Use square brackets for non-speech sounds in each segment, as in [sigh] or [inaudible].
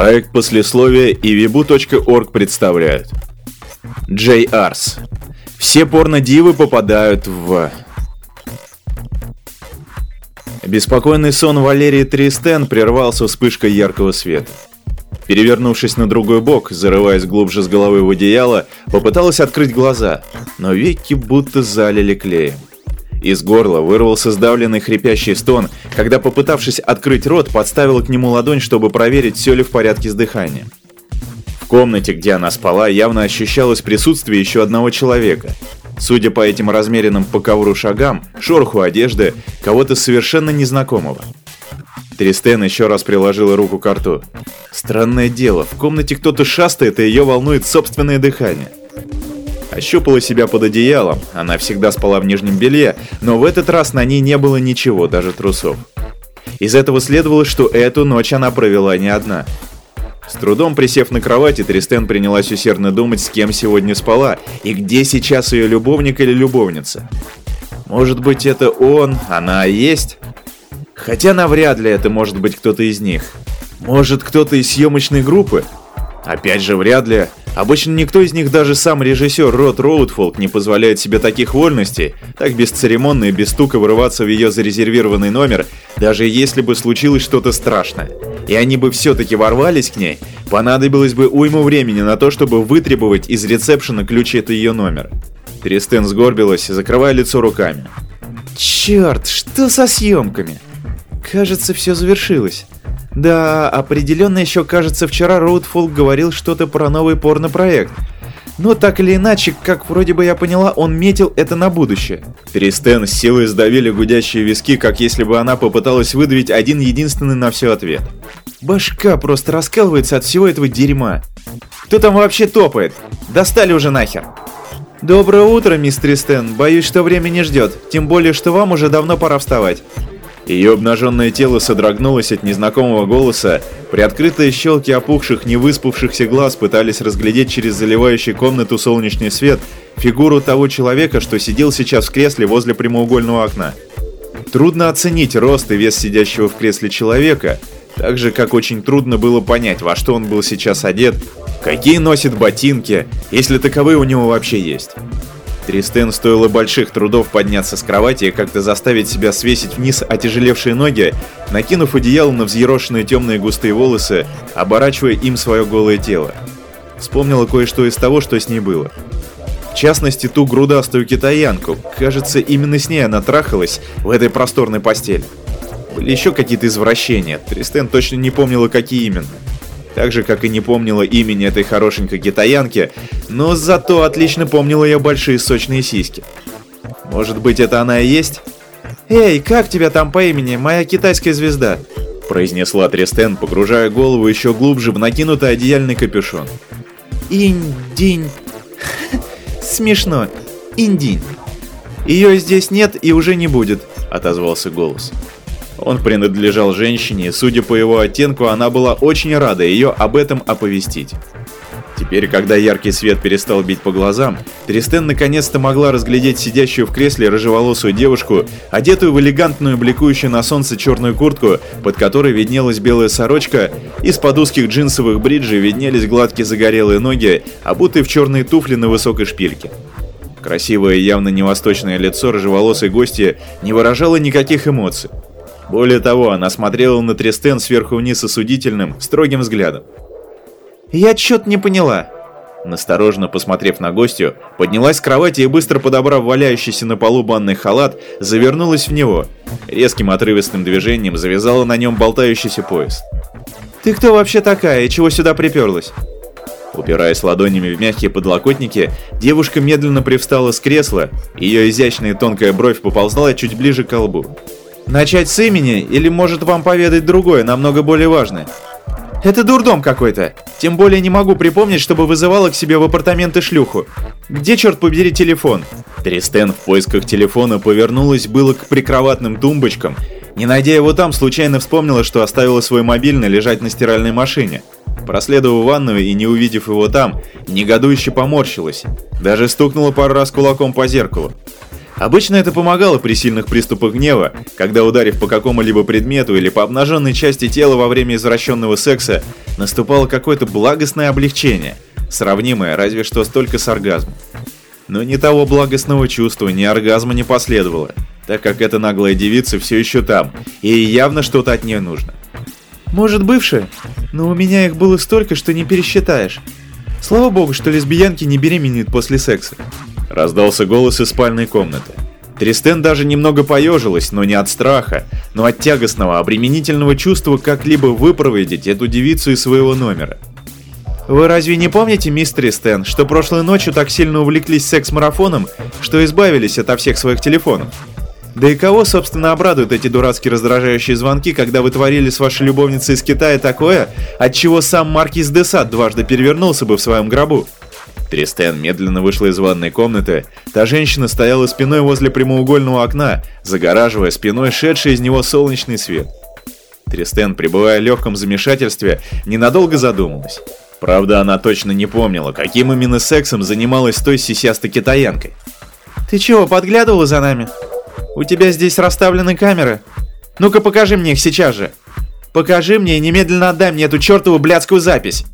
Проект послесловия и vibu.org представляют. Джей Арс. Все порнодивы попадают в... Беспокойный сон Валерии Тристен прервался вспышкой яркого света. Перевернувшись на другой бок, зарываясь глубже с головы в одеяло, попыталась открыть глаза, но веки будто залили клеем. Из горла вырвался сдавленный хрипящий стон, когда, попытавшись открыть рот, подставила к нему ладонь, чтобы проверить, все ли в порядке с дыханием. В комнате, где она спала, явно ощущалось присутствие еще одного человека. Судя по этим размеренным по ковру шагам, шороху одежды, кого-то совершенно незнакомого. Тристен еще раз приложила руку к рту. Странное дело, в комнате кто-то шастает, и ее волнует собственное дыхание. Ощупала себя под одеялом, она всегда спала в нижнем белье, но в этот раз на ней не было ничего, даже трусов. Из этого следовало, что эту ночь она провела не одна. С трудом присев на кровати, Тристен принялась усердно думать, с кем сегодня спала, и где сейчас ее любовник или любовница. Может быть, это он, она есть? Хотя навряд ли это может быть кто-то из них. Может, кто-то из съемочной группы? Опять же, вряд ли. Обычно никто из них, даже сам режиссер Рот Роудфолк, не позволяет себе таких вольностей, так бесцеремонно и без стука вырываться в ее зарезервированный номер, даже если бы случилось что-то страшное. И они бы все-таки ворвались к ней, понадобилось бы уйму времени на то, чтобы вытребовать из ресепшена ключ от ее номера. Тристен сгорбилась, закрывая лицо руками. Черт, что со съемками? Кажется, все завершилось. Да, определенно еще, кажется, вчера Роудфолк говорил что-то про новый порно-проект. Но так или иначе, как вроде бы я поняла, он метил это на будущее. Тристен с силой сдавили гудящие виски, как если бы она попыталась выдавить один единственный на все ответ. Башка просто раскалывается от всего этого дерьма. Кто там вообще топает? Достали уже нахер. Доброе утро, мистер Тристен. Боюсь, что время не ждет. Тем более, что вам уже давно пора вставать. Ее обнаженное тело содрогнулось от незнакомого голоса, приоткрытые щелки опухших, невыспавшихся глаз пытались разглядеть через заливающий комнату солнечный свет фигуру того человека, что сидел сейчас в кресле возле прямоугольного окна. Трудно оценить рост и вес сидящего в кресле человека, так же, как очень трудно было понять, во что он был сейчас одет, какие носит ботинки, если таковые у него вообще есть. Тристен стоило больших трудов подняться с кровати и как-то заставить себя свесить вниз отяжелевшие ноги, накинув одеяло на взъерошенные темные густые волосы, оборачивая им свое голое тело. Вспомнила кое-что из того, что с ней было. В частности, ту грудастую китаянку. Кажется, именно с ней она трахалась в этой просторной постели. Были еще какие-то извращения. Тристен точно не помнила, какие именно так же, как и не помнила имени этой хорошенькой китаянки, но зато отлично помнила ее большие сочные сиськи. Может быть, это она и есть? «Эй, как тебя там по имени, моя китайская звезда?» произнесла Тристен, погружая голову еще глубже в накинутый одеяльный капюшон. «Инь-динь...» [laughs] «Смешно. Индинь. Ее здесь нет и уже не будет», — отозвался голос. Он принадлежал женщине, судя по его оттенку, она была очень рада ее об этом оповестить. Теперь, когда яркий свет перестал бить по глазам, Тристен наконец-то могла разглядеть сидящую в кресле рыжеволосую девушку, одетую в элегантную, бликующую на солнце черную куртку, под которой виднелась белая сорочка, из-под узких джинсовых бриджей виднелись гладкие загорелые ноги, обутые в черные туфли на высокой шпильке. Красивое, явно не восточное лицо рыжеволосой гости не выражало никаких эмоций. Более того, она смотрела на Тристен сверху вниз осудительным, строгим взглядом. «Я чё-то не поняла». Настороженно посмотрев на гостью, поднялась с кровати и, быстро подобрав валяющийся на полу банный халат, завернулась в него. Резким отрывистым движением завязала на нем болтающийся пояс. «Ты кто вообще такая и чего сюда приперлась?» Упираясь ладонями в мягкие подлокотники, девушка медленно привстала с кресла, ее изящная тонкая бровь поползла чуть ближе к лбу. Начать с имени или может вам поведать другое, намного более важное? Это дурдом какой-то. Тем более не могу припомнить, чтобы вызывала к себе в апартаменты шлюху. Где, черт побери, телефон? Тристен в поисках телефона повернулась было к прикроватным тумбочкам. Не найдя его там, случайно вспомнила, что оставила свой мобильный лежать на стиральной машине. Проследовав ванную и не увидев его там, негодующе поморщилась. Даже стукнула пару раз кулаком по зеркалу. Обычно это помогало при сильных приступах гнева, когда ударив по какому-либо предмету или по обнаженной части тела во время извращенного секса, наступало какое-то благостное облегчение, сравнимое разве что столько с оргазмом. Но ни того благостного чувства, ни оргазма не последовало, так как эта наглая девица все еще там, и явно что-то от нее нужно. Может, бывшая? Но у меня их было столько, что не пересчитаешь. Слава богу, что лесбиянки не беременеют после секса. Раздался голос из спальной комнаты. Тристен даже немного поежилась, но не от страха, но от тягостного, обременительного чувства как-либо выпроводить эту девицу из своего номера. Вы разве не помните, мистер Тристен, что прошлой ночью так сильно увлеклись секс-марафоном, что избавились ото всех своих телефонов? Да и кого, собственно, обрадуют эти дурацкие раздражающие звонки, когда вы творили с вашей любовницей из Китая такое, от чего сам Маркиз де Сад дважды перевернулся бы в своем гробу? Тристен медленно вышла из ванной комнаты. Та женщина стояла спиной возле прямоугольного окна, загораживая спиной шедший из него солнечный свет. Тристен, пребывая в легком замешательстве, ненадолго задумалась. Правда, она точно не помнила, каким именно сексом занималась той сисястой китаянкой. «Ты чего, подглядывала за нами? У тебя здесь расставлены камеры? Ну-ка покажи мне их сейчас же. Покажи мне и немедленно отдай мне эту чертову блядскую запись!»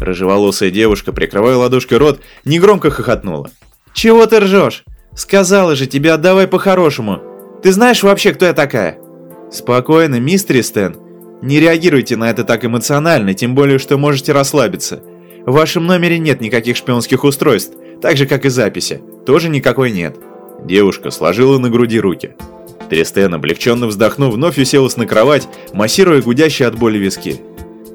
Рыжеволосая девушка, прикрывая ладошкой рот, негромко хохотнула. «Чего ты ржешь? Сказала же тебе отдавай по-хорошему. Ты знаешь вообще, кто я такая?» «Спокойно, мистер Стэн. Не реагируйте на это так эмоционально, тем более, что можете расслабиться. В вашем номере нет никаких шпионских устройств, так же, как и записи. Тоже никакой нет». Девушка сложила на груди руки. Тристен, облегченно вздохнув, вновь уселась на кровать, массируя гудящие от боли виски.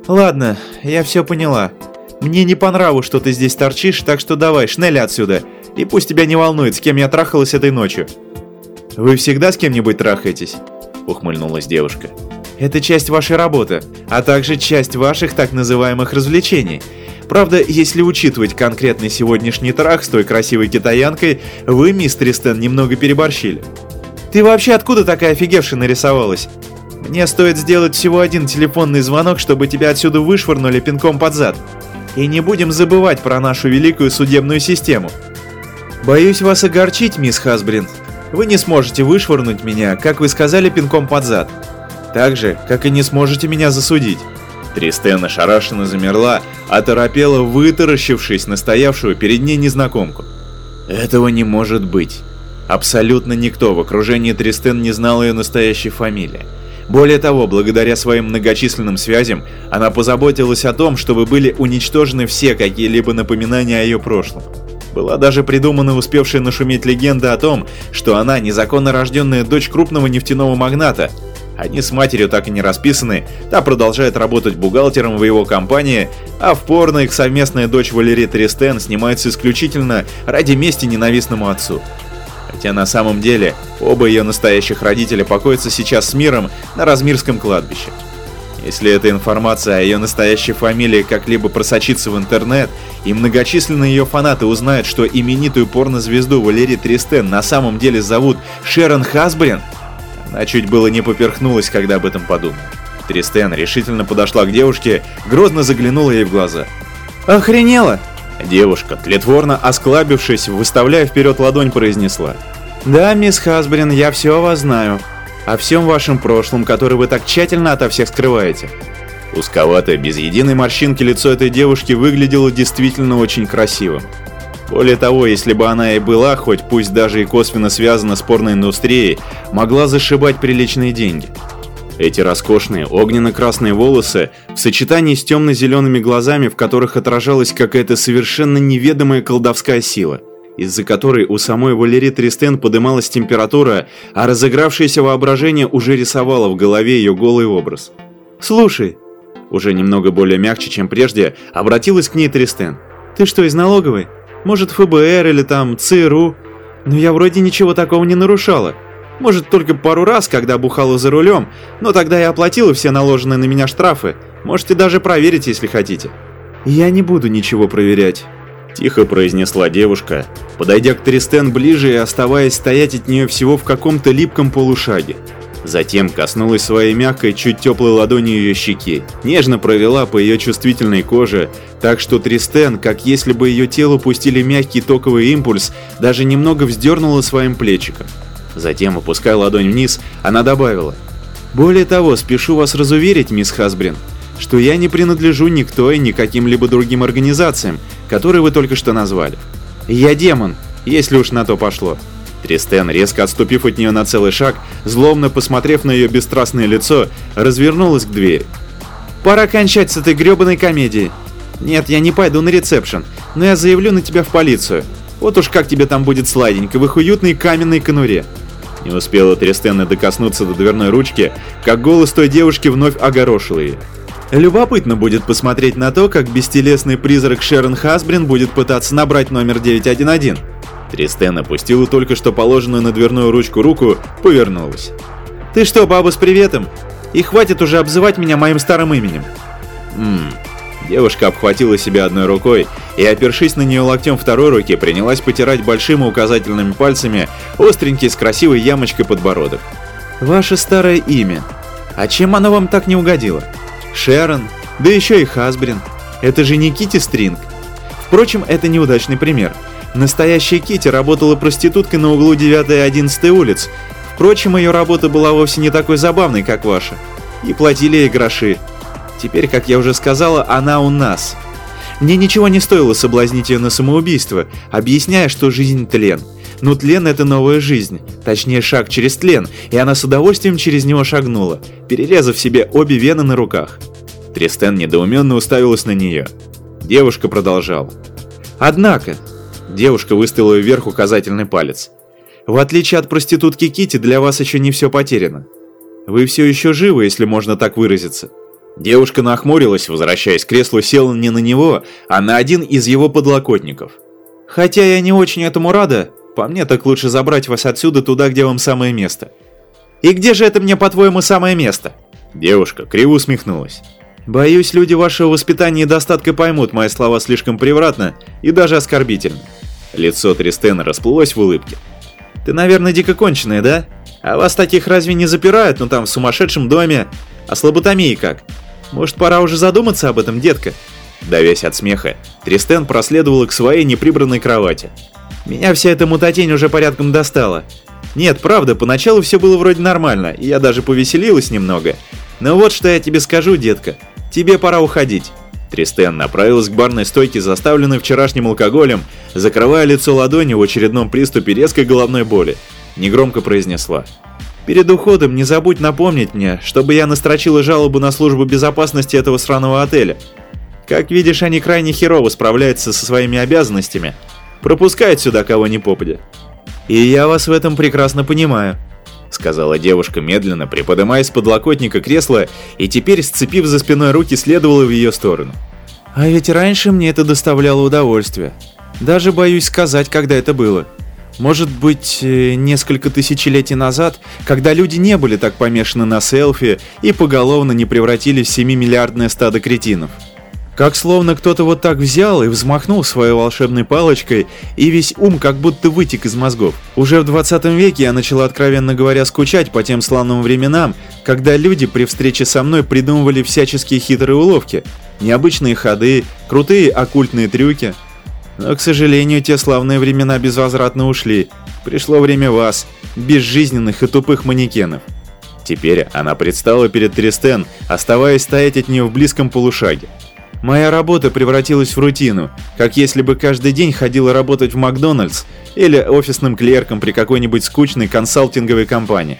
«Ладно, я все поняла. Мне не по нраву, что ты здесь торчишь, так что давай, шнели отсюда. И пусть тебя не волнует, с кем я трахалась этой ночью. Вы всегда с кем-нибудь трахаетесь? Ухмыльнулась девушка. Это часть вашей работы, а также часть ваших так называемых развлечений. Правда, если учитывать конкретный сегодняшний трах с той красивой китаянкой, вы, мистер Стэн, немного переборщили. Ты вообще откуда такая офигевшая нарисовалась? Мне стоит сделать всего один телефонный звонок, чтобы тебя отсюда вышвырнули пинком под зад. И не будем забывать про нашу великую судебную систему. Боюсь вас огорчить, мисс Хасбрин. Вы не сможете вышвырнуть меня, как вы сказали, пинком под зад. Так же, как и не сможете меня засудить. Тристен ошарашенно замерла, оторопела, вытаращившись на стоявшую перед ней незнакомку. Этого не может быть. Абсолютно никто в окружении Тристен не знал ее настоящей фамилии. Более того, благодаря своим многочисленным связям, она позаботилась о том, чтобы были уничтожены все какие-либо напоминания о ее прошлом. Была даже придумана успевшая нашуметь легенда о том, что она незаконно рожденная дочь крупного нефтяного магната. Они с матерью так и не расписаны, та продолжает работать бухгалтером в его компании, а в порно их совместная дочь Валерия Тристен снимается исключительно ради мести ненавистному отцу. Хотя на самом деле оба ее настоящих родителя покоятся сейчас с миром на Размирском кладбище. Если эта информация о ее настоящей фамилии как-либо просочится в интернет, и многочисленные ее фанаты узнают, что именитую порнозвезду Валерий Тристен на самом деле зовут Шерон Хасбрин, она чуть было не поперхнулась, когда об этом подумала. Тристен решительно подошла к девушке, грозно заглянула ей в глаза. «Охренела!» Девушка, тлетворно осклабившись, выставляя вперед ладонь, произнесла. «Да, мисс Хасбрин, я все о вас знаю. О всем вашем прошлом, который вы так тщательно ото всех скрываете». Узковатое, без единой морщинки лицо этой девушки выглядело действительно очень красивым. Более того, если бы она и была, хоть пусть даже и косвенно связана с порноиндустрией, могла зашибать приличные деньги. Эти роскошные огненно-красные волосы в сочетании с темно-зелеными глазами, в которых отражалась какая-то совершенно неведомая колдовская сила, из-за которой у самой Валерии Тристен подымалась температура, а разыгравшееся воображение уже рисовало в голове ее голый образ. «Слушай», уже немного более мягче, чем прежде, обратилась к ней Тристен. «Ты что, из налоговой? Может, ФБР или там ЦРУ? Но я вроде ничего такого не нарушала». Может, только пару раз, когда бухала за рулем, но тогда я оплатила все наложенные на меня штрафы. Можете даже проверить, если хотите. Я не буду ничего проверять. Тихо произнесла девушка, подойдя к Тристен ближе и оставаясь стоять от нее всего в каком-то липком полушаге. Затем коснулась своей мягкой, чуть теплой ладонью ее щеки, нежно провела по ее чувствительной коже, так что Тристен, как если бы ее телу пустили мягкий токовый импульс, даже немного вздернула своим плечиком. Затем, опуская ладонь вниз, она добавила. «Более того, спешу вас разуверить, мисс Хасбрин, что я не принадлежу ни к той, ни каким-либо другим организациям, которые вы только что назвали. Я демон, если уж на то пошло. Тристен, резко отступив от нее на целый шаг, злобно посмотрев на ее бесстрастное лицо, развернулась к двери. «Пора кончать с этой гребаной комедией. Нет, я не пойду на ресепшн, но я заявлю на тебя в полицию. Вот уж как тебе там будет сладенько в их уютной каменной конуре». Не успела Тристена докоснуться до дверной ручки, как голос той девушки вновь огорошил ее. Любопытно будет посмотреть на то, как бестелесный призрак Шерон Хасбрин будет пытаться набрать номер 911. Тристен опустила только что положенную на дверную ручку руку, повернулась. «Ты что, баба с приветом? И хватит уже обзывать меня моим старым именем!» «Ммм...» Девушка обхватила себя одной рукой и, опершись на нее локтем второй руки, принялась потирать большими указательными пальцами остренький с красивой ямочкой подбородок. «Ваше старое имя. А чем оно вам так не угодило? Шерон, да еще и Хасбрин. Это же не Кити Стринг. Впрочем, это неудачный пример. Настоящая Кити работала проституткой на углу 9 и 11 улиц. Впрочем, ее работа была вовсе не такой забавной, как ваша. И платили ей гроши. Теперь, как я уже сказала, она у нас. Мне ничего не стоило соблазнить ее на самоубийство, объясняя, что жизнь тлен. Но тлен — это новая жизнь, точнее шаг через тлен, и она с удовольствием через него шагнула, перерезав себе обе вены на руках. Тристен недоуменно уставилась на нее. Девушка продолжала. Однако, Девушка выставила вверх указательный палец. В отличие от проститутки Кити, для вас еще не все потеряно. Вы все еще живы, если можно так выразиться. Девушка нахмурилась, возвращаясь к креслу, села не на него, а на один из его подлокотников. Хотя я не очень этому рада, по мне так лучше забрать вас отсюда туда, где вам самое место. И где же это мне, по-твоему, самое место? Девушка криво усмехнулась. Боюсь, люди вашего воспитания и достатка поймут мои слова слишком превратно и даже оскорбительно. Лицо Тристена расплылось в улыбке. «Ты, наверное, дико конченая, да? А вас таких разве не запирают, ну там, в сумасшедшем доме? А с лоботомией как? Может, пора уже задуматься об этом, детка?» Давясь от смеха, Тристен проследовал к своей неприбранной кровати. «Меня вся эта мутатень уже порядком достала. Нет, правда, поначалу все было вроде нормально, и я даже повеселилась немного. Но вот что я тебе скажу, детка. Тебе пора уходить. Тристен направилась к барной стойке, заставленной вчерашним алкоголем, закрывая лицо ладонью в очередном приступе резкой головной боли. Негромко произнесла. «Перед уходом не забудь напомнить мне, чтобы я настрочила жалобу на службу безопасности этого сраного отеля. Как видишь, они крайне херово справляются со своими обязанностями. Пропускают сюда кого ни попадя. И я вас в этом прекрасно понимаю сказала девушка медленно, приподнимая с подлокотника кресла и теперь, сцепив за спиной руки, следовала в ее сторону. А ведь раньше мне это доставляло удовольствие. Даже боюсь сказать, когда это было. Может быть, э, несколько тысячелетий назад, когда люди не были так помешаны на селфи и поголовно не превратились в 7-миллиардное стадо кретинов. Как словно кто-то вот так взял и взмахнул своей волшебной палочкой, и весь ум как будто вытек из мозгов. Уже в 20 веке я начала, откровенно говоря, скучать по тем славным временам, когда люди при встрече со мной придумывали всяческие хитрые уловки, необычные ходы, крутые оккультные трюки. Но, к сожалению, те славные времена безвозвратно ушли. Пришло время вас, безжизненных и тупых манекенов. Теперь она предстала перед Тристен, оставаясь стоять от нее в близком полушаге. Моя работа превратилась в рутину, как если бы каждый день ходила работать в Макдональдс или офисным клерком при какой-нибудь скучной консалтинговой компании.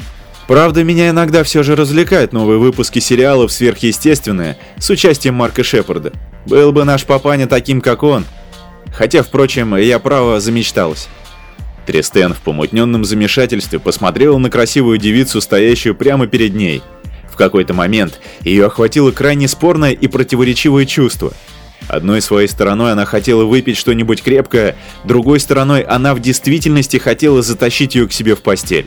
Правда, меня иногда все же развлекают новые выпуски сериалов «Сверхъестественное» с участием Марка Шепарда. Был бы наш папаня таким, как он. Хотя, впрочем, я право замечталась. Тристен в помутненном замешательстве посмотрел на красивую девицу, стоящую прямо перед ней – в какой-то момент ее охватило крайне спорное и противоречивое чувство. Одной своей стороной она хотела выпить что-нибудь крепкое, другой стороной она в действительности хотела затащить ее к себе в постель.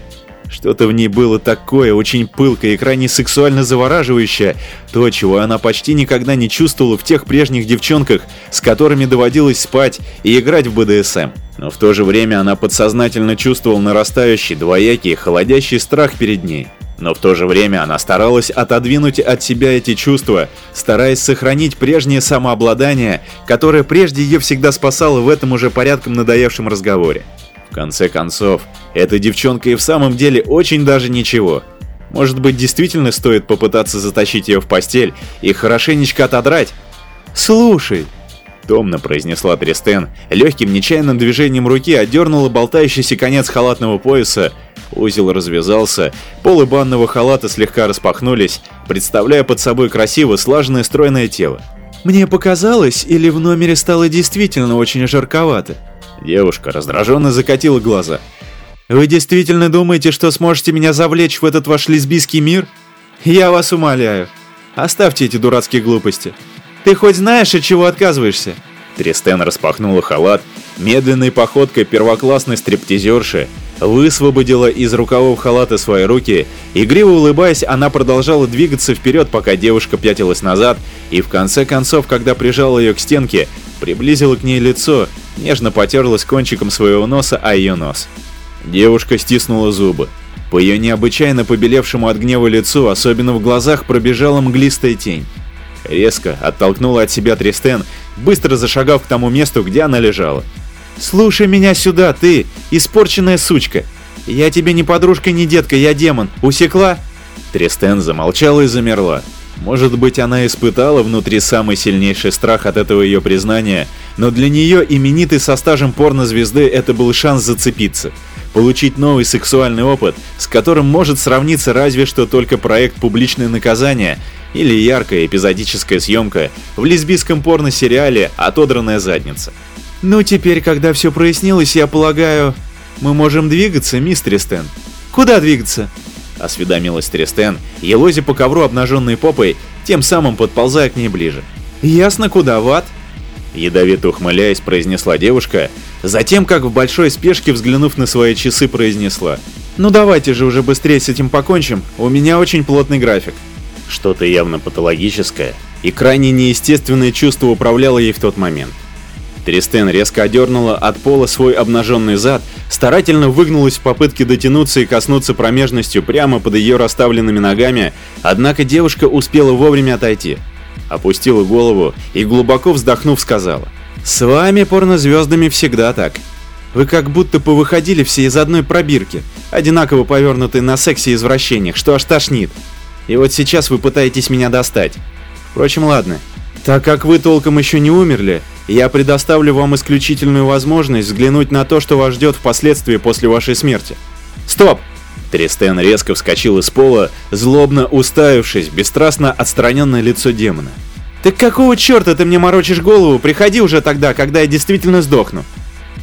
Что-то в ней было такое, очень пылкое и крайне сексуально завораживающее, то, чего она почти никогда не чувствовала в тех прежних девчонках, с которыми доводилось спать и играть в БДСМ. Но в то же время она подсознательно чувствовала нарастающий, двоякий, холодящий страх перед ней. Но в то же время она старалась отодвинуть от себя эти чувства, стараясь сохранить прежнее самообладание, которое прежде ее всегда спасало в этом уже порядком надоевшем разговоре. В конце концов, эта девчонка и в самом деле очень даже ничего. Может быть, действительно стоит попытаться затащить ее в постель и хорошенечко отодрать? «Слушай», — томно произнесла Тристен, легким нечаянным движением руки отдернула болтающийся конец халатного пояса, узел развязался, полы банного халата слегка распахнулись, представляя под собой красиво слаженное стройное тело. «Мне показалось, или в номере стало действительно очень жарковато?» Девушка раздраженно закатила глаза. «Вы действительно думаете, что сможете меня завлечь в этот ваш лесбийский мир? Я вас умоляю. Оставьте эти дурацкие глупости. Ты хоть знаешь, от чего отказываешься?» Тристен распахнула халат, медленной походкой первоклассной стриптизерши, высвободила из рукавов халата свои руки, игриво улыбаясь, она продолжала двигаться вперед, пока девушка пятилась назад, и в конце концов, когда прижала ее к стенке, приблизила к ней лицо, нежно потерлась кончиком своего носа о ее нос. Девушка стиснула зубы. По ее необычайно побелевшему от гнева лицу, особенно в глазах, пробежала мглистая тень. Резко оттолкнула от себя Тристен, быстро зашагав к тому месту, где она лежала. «Слушай меня сюда, ты, испорченная сучка! Я тебе не подружка, не детка, я демон, усекла?» Тристен замолчала и замерла. Может быть, она испытала внутри самый сильнейший страх от этого ее признания, но для нее, именитый со стажем порнозвезды, это был шанс зацепиться, получить новый сексуальный опыт, с которым может сравниться разве что только проект «Публичное наказание» или яркая эпизодическая съемка в лесбийском порно-сериале «Отодранная задница». «Ну теперь, когда все прояснилось, я полагаю, мы можем двигаться, мистер Стэн?» «Куда двигаться?» — осведомилась Тристен, елозя по ковру обнаженной попой, тем самым подползая к ней ближе. «Ясно, куда, в ад?» Ядовито ухмыляясь, произнесла девушка, затем, как в большой спешке, взглянув на свои часы, произнесла. «Ну давайте же уже быстрее с этим покончим, у меня очень плотный график». Что-то явно патологическое и крайне неестественное чувство управляло ей в тот момент. Тристен резко одернула от пола свой обнаженный зад, старательно выгнулась в попытке дотянуться и коснуться промежностью прямо под ее расставленными ногами, однако девушка успела вовремя отойти. Опустила голову и, глубоко вздохнув, сказала. «С вами, порнозвездами, всегда так. Вы как будто повыходили все из одной пробирки, одинаково повернутые на сексе и извращениях, что аж тошнит. И вот сейчас вы пытаетесь меня достать. Впрочем, ладно. Так как вы толком еще не умерли, я предоставлю вам исключительную возможность взглянуть на то, что вас ждет впоследствии после вашей смерти. Стоп! Тристен резко вскочил из пола, злобно уставившись, бесстрастно отстраненное лицо демона. «Так какого черта ты мне морочишь голову? Приходи уже тогда, когда я действительно сдохну».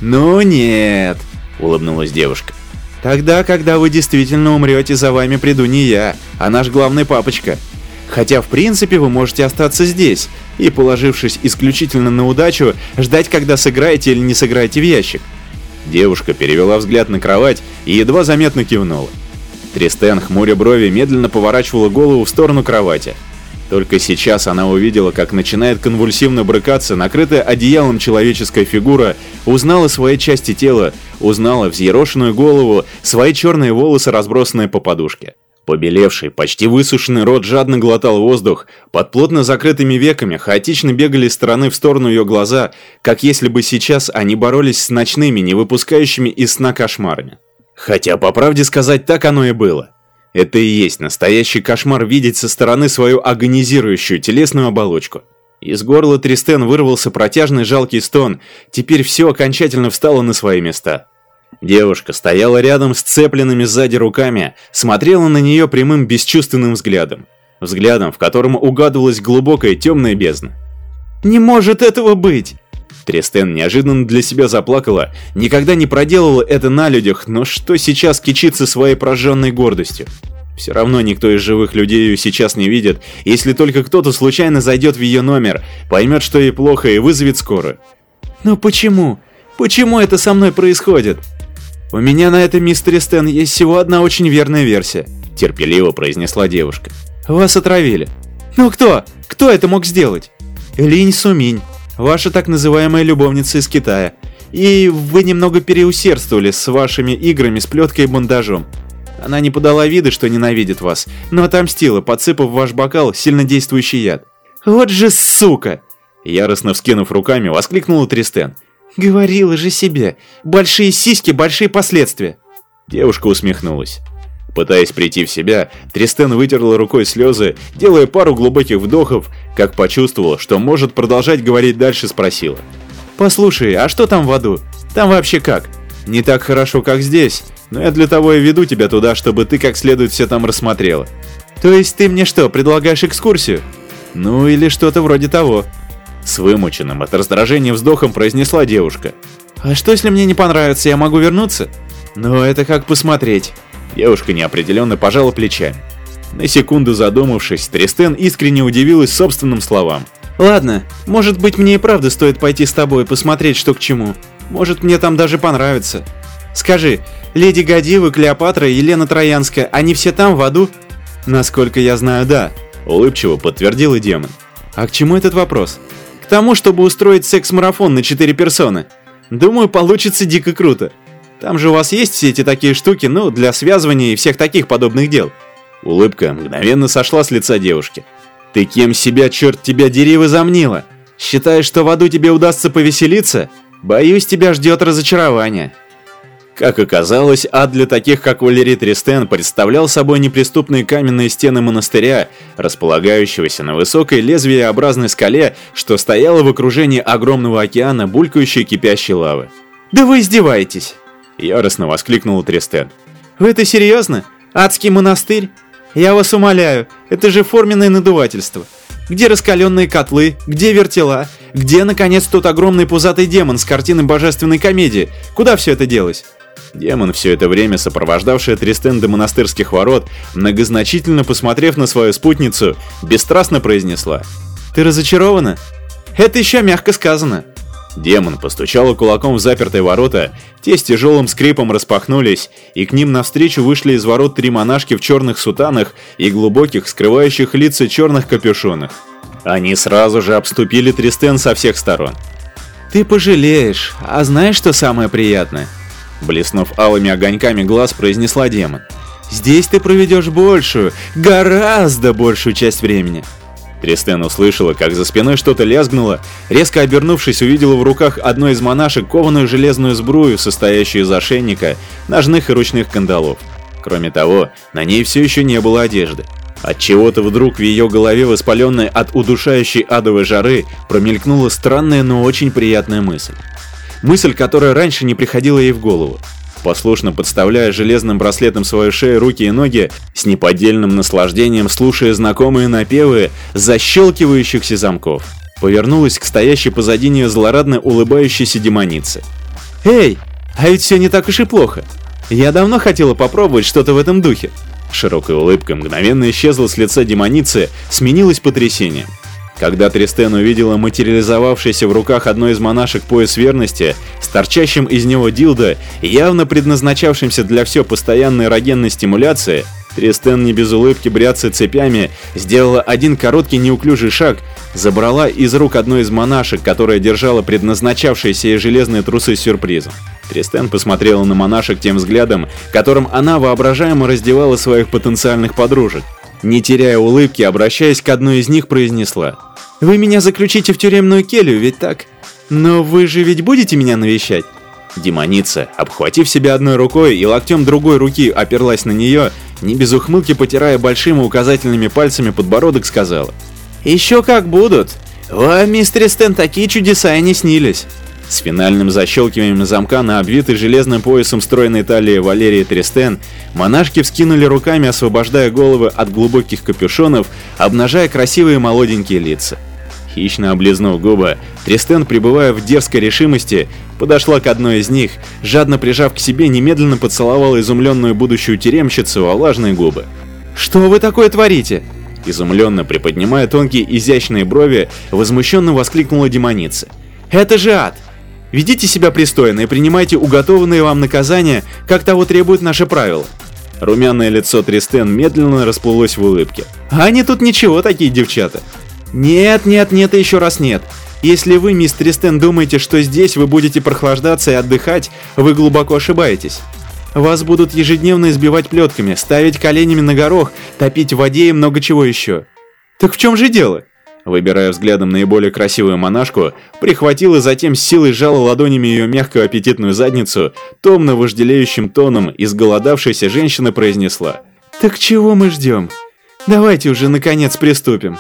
«Ну нет», — улыбнулась девушка. «Тогда, когда вы действительно умрете, за вами приду не я, а наш главный папочка. Хотя, в принципе, вы можете остаться здесь и, положившись исключительно на удачу, ждать, когда сыграете или не сыграете в ящик. Девушка перевела взгляд на кровать и едва заметно кивнула. Тристен, хмуря брови, медленно поворачивала голову в сторону кровати. Только сейчас она увидела, как начинает конвульсивно брыкаться накрытая одеялом человеческая фигура, узнала свои части тела, узнала взъерошенную голову, свои черные волосы, разбросанные по подушке. Побелевший, почти высушенный рот жадно глотал воздух, под плотно закрытыми веками хаотично бегали стороны в сторону ее глаза, как если бы сейчас они боролись с ночными, не выпускающими из сна кошмарами. Хотя, по правде сказать, так оно и было. Это и есть настоящий кошмар видеть со стороны свою агонизирующую телесную оболочку. Из горла Тристен вырвался протяжный жалкий стон, теперь все окончательно встало на свои места. Девушка стояла рядом с цепленными сзади руками, смотрела на нее прямым бесчувственным взглядом. Взглядом, в котором угадывалась глубокая темная бездна. «Не может этого быть!» Тристен неожиданно для себя заплакала, никогда не проделала это на людях, но что сейчас кичится своей прожженной гордостью? Все равно никто из живых людей ее сейчас не видит, если только кто-то случайно зайдет в ее номер, поймет, что ей плохо и вызовет скорую. Но почему? Почему это со мной происходит? У меня на этом мистере Стэн есть всего одна очень верная версия, терпеливо произнесла девушка. Вас отравили. Ну кто? Кто это мог сделать? Линь Суминь, ваша так называемая любовница из Китая. И вы немного переусердствовали с вашими играми с плеткой и бандажом. Она не подала вида, что ненавидит вас, но отомстила, подсыпав в ваш бокал сильнодействующий яд. Вот же сука! Яростно вскинув руками, воскликнула Тристен. «Говорила же себе, большие сиськи, большие последствия!» Девушка усмехнулась. Пытаясь прийти в себя, Тристен вытерла рукой слезы, делая пару глубоких вдохов, как почувствовала, что может продолжать говорить дальше, спросила. «Послушай, а что там в аду? Там вообще как? Не так хорошо, как здесь, но я для того и веду тебя туда, чтобы ты как следует все там рассмотрела. То есть ты мне что, предлагаешь экскурсию? Ну или что-то вроде того». С вымученным от раздражения вздохом произнесла девушка. «А что, если мне не понравится, я могу вернуться?» «Ну, это как посмотреть». Девушка неопределенно пожала плечами. На секунду задумавшись, Тристен искренне удивилась собственным словам. «Ладно, может быть мне и правда стоит пойти с тобой и посмотреть, что к чему. Может мне там даже понравится. Скажи, леди Гадива, Клеопатра и Елена Троянская, они все там, в аду?» «Насколько я знаю, да», — улыбчиво подтвердил и демон. «А к чему этот вопрос?» К тому, чтобы устроить секс-марафон на 4 персоны. Думаю, получится дико круто. Там же у вас есть все эти такие штуки, ну, для связывания и всех таких подобных дел. Улыбка мгновенно сошла с лица девушки. Ты кем себя, черт тебя дери, возомнила? Считаешь, что в аду тебе удастся повеселиться? Боюсь, тебя ждет разочарование. Как оказалось, ад для таких, как Валерий Тристен, представлял собой неприступные каменные стены монастыря, располагающегося на высокой лезвиеобразной скале, что стояло в окружении огромного океана, булькающей кипящей лавы. «Да вы издеваетесь!» – яростно воскликнул Тристен. «Вы это серьезно? Адский монастырь? Я вас умоляю, это же форменное надувательство. Где раскаленные котлы? Где вертела? Где, наконец, тот огромный пузатый демон с картины божественной комедии? Куда все это делось?» Демон, все это время сопровождавший Тристен до монастырских ворот, многозначительно посмотрев на свою спутницу, бесстрастно произнесла. «Ты разочарована? Это еще мягко сказано». Демон постучал кулаком в запертые ворота, те с тяжелым скрипом распахнулись, и к ним навстречу вышли из ворот три монашки в черных сутанах и глубоких, скрывающих лица черных капюшонах. Они сразу же обступили Тристен со всех сторон. «Ты пожалеешь, а знаешь, что самое приятное?» Блеснув алыми огоньками глаз, произнесла демон. «Здесь ты проведешь большую, гораздо большую часть времени». Тристен услышала, как за спиной что-то лязгнуло, резко обернувшись, увидела в руках одной из монашек кованую железную сбрую, состоящую из ошейника, ножных и ручных кандалов. Кроме того, на ней все еще не было одежды. От чего-то вдруг в ее голове, воспаленной от удушающей адовой жары, промелькнула странная, но очень приятная мысль. Мысль, которая раньше не приходила ей в голову. Послушно подставляя железным браслетом свою шею, руки и ноги, с неподдельным наслаждением слушая знакомые напевы защелкивающихся замков, повернулась к стоящей позади нее злорадно улыбающейся демонице. «Эй, а ведь все не так уж и плохо. Я давно хотела попробовать что-то в этом духе». Широкая улыбка мгновенно исчезла с лица демоницы, сменилась потрясением. Когда Тристен увидела материализовавшийся в руках одной из монашек пояс верности с торчащим из него дилдо, явно предназначавшимся для все постоянной эрогенной стимуляции, Тристен не без улыбки бряться цепями сделала один короткий неуклюжий шаг, забрала из рук одной из монашек, которая держала предназначавшиеся ей железные трусы сюрпризом. Тристен посмотрела на монашек тем взглядом, которым она воображаемо раздевала своих потенциальных подружек. Не теряя улыбки, обращаясь к одной из них, произнесла. «Вы меня заключите в тюремную келью, ведь так? Но вы же ведь будете меня навещать?» Демоница, обхватив себя одной рукой и локтем другой руки оперлась на нее, не без ухмылки потирая большими указательными пальцами подбородок, сказала. «Еще как будут! Вам, мистер Стэн, такие чудеса и не снились!» С финальным защелкиванием замка на обвитой железным поясом стройной талии Валерии Тристен, монашки вскинули руками, освобождая головы от глубоких капюшонов, обнажая красивые молоденькие лица. Хищно облизнув губы, Тристен, пребывая в дерзкой решимости, подошла к одной из них, жадно прижав к себе, немедленно поцеловала изумленную будущую тюремщицу во влажные губы. «Что вы такое творите?» Изумленно приподнимая тонкие изящные брови, возмущенно воскликнула демоница. «Это же ад! Ведите себя пристойно и принимайте уготованные вам наказания, как того требует наше правило». Румяное лицо Тристен медленно расплылось в улыбке. «А они тут ничего, такие девчата. Нет, нет, нет и еще раз нет. Если вы, мистер Стэн, думаете, что здесь вы будете прохлаждаться и отдыхать, вы глубоко ошибаетесь. Вас будут ежедневно избивать плетками, ставить коленями на горох, топить в воде и много чего еще. Так в чем же дело? Выбирая взглядом наиболее красивую монашку, прихватил и затем с силой сжала ладонями ее мягкую аппетитную задницу, томно вожделеющим тоном изголодавшаяся женщина произнесла. «Так чего мы ждем? Давайте уже наконец приступим».